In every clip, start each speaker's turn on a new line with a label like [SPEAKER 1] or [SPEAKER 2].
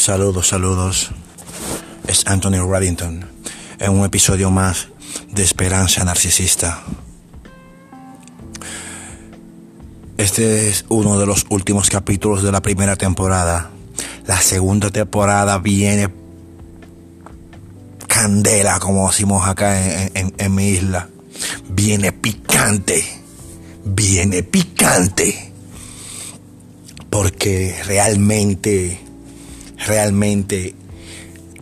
[SPEAKER 1] Saludos, saludos. Es Anthony Reddington en un episodio más de Esperanza Narcisista. Este es uno de los últimos capítulos de la primera temporada. La segunda temporada viene candela, como decimos acá en, en mi isla. Viene picante. Viene picante. Porque realmente, realmente,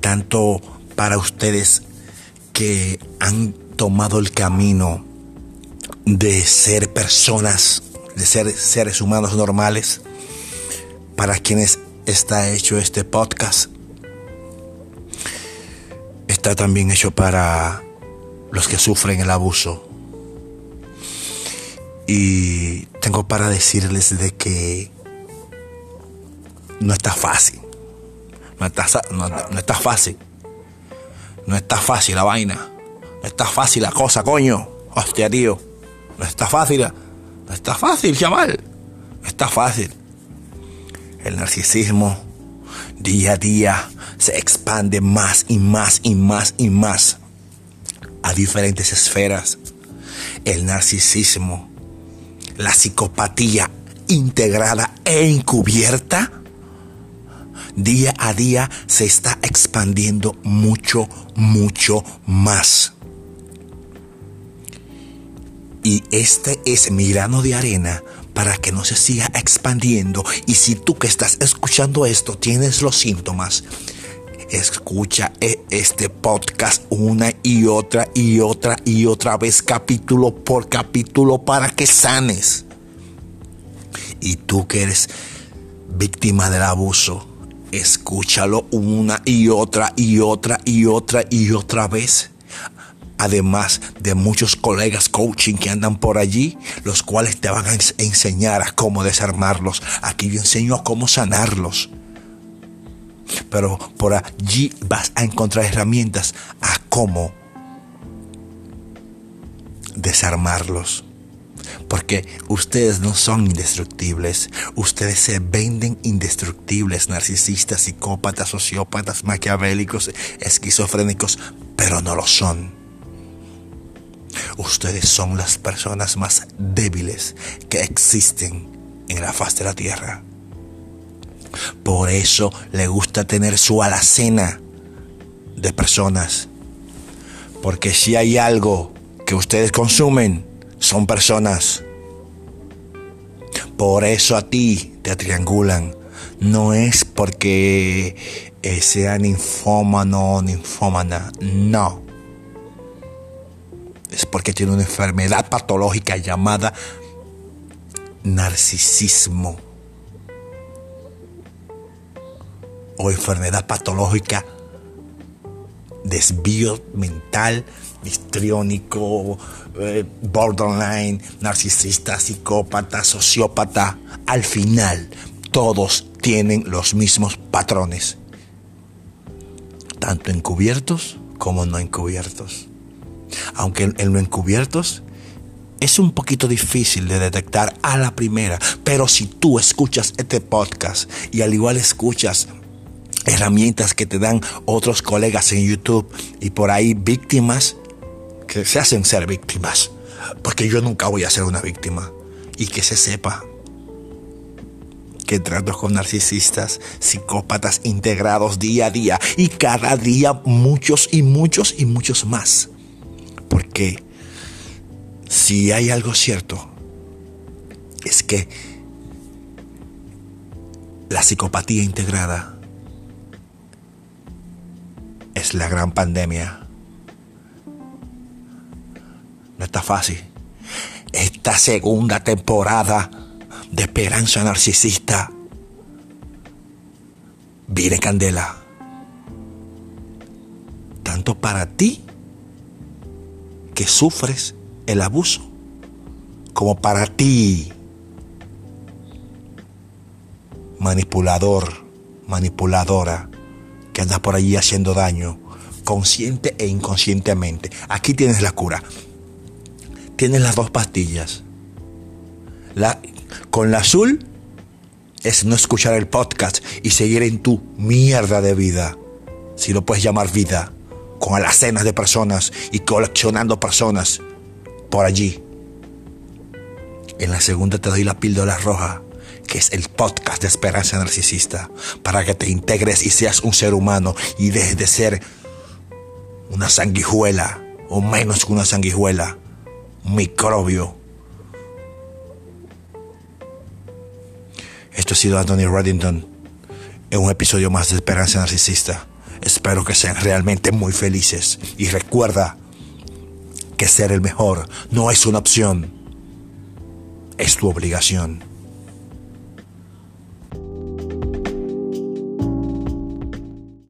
[SPEAKER 1] tanto para ustedes que han tomado el camino de ser personas de ser seres humanos normales, para quienes está hecho este podcast, está también hecho para los que sufren el abuso. Y tengo para decirles de que no está fácil. No está, no está fácil. No está fácil la vaina. No está fácil la cosa, coño. Hostia, tío. No está fácil. Está fácil, chaval. Está fácil. El narcisismo día a día se expande más y más y más y más a diferentes esferas. El narcisismo, la psicopatía integrada e encubierta, día a día se está expandiendo mucho, mucho más. Y este es mi grano de arena para que no se siga expandiendo. Y si tú que estás escuchando esto tienes los síntomas, escucha e, este podcast una y otra y otra y otra vez, capítulo por capítulo, para que sanes. Y tú que eres víctima del abuso, escúchalo una y otra y otra y otra y otra vez además de muchos colegas coaching que andan por allí, los cuales te van a enseñar a cómo desarmarlos. Aquí yo enseño a cómo sanarlos. Pero por allí vas a encontrar herramientas a cómo desarmarlos. Porque ustedes no son indestructibles. Ustedes se venden indestructibles, narcisistas, psicópatas, sociópatas, maquiavélicos, esquizofrénicos, pero no lo son. Ustedes son las personas más débiles que existen en la faz de la tierra. Por eso le gusta tener su alacena de personas. Porque si hay algo que ustedes consumen, son personas. Por eso a ti te triangulan. No es porque eh, sea ninfómano o ninfómana. No es porque tiene una enfermedad patológica llamada narcisismo o enfermedad patológica, desvío mental, histriónico, eh, borderline, narcisista, psicópata, sociópata. Al final, todos tienen los mismos patrones, tanto encubiertos como no encubiertos aunque en lo encubiertos es un poquito difícil de detectar a la primera, pero si tú escuchas este podcast y al igual escuchas herramientas que te dan otros colegas en YouTube y por ahí víctimas que se hacen ser víctimas, porque yo nunca voy a ser una víctima y que se sepa que trato con narcisistas, psicópatas integrados día a día y cada día muchos y muchos y muchos más. Porque si hay algo cierto, es que la psicopatía integrada la gran pandemia. No está fácil. Esta segunda temporada de Esperanza Narcisista viene candela. Tanto para ti que sufres el abuso, como para ti, manipulador, manipuladora, que andas por allí haciendo daño, consciente e inconscientemente. Aquí tienes la cura. Tienes las dos pastillas. La, con la azul es no escuchar el podcast y seguir en tu mierda de vida, si lo puedes llamar vida, con alacenas de personas y coleccionando personas por allí. En la segunda te doy la píldora roja, que es el podcast de Esperanza Narcisista, para que te integres y seas un ser humano y dejes de ser una sanguijuela, o menos que una sanguijuela, un microbio. Esto ha sido Anthony Reddington en un episodio más de Esperanza Narcisista. Espero que sean realmente muy felices y recuerda que ser el mejor no es una opción, es tu obligación.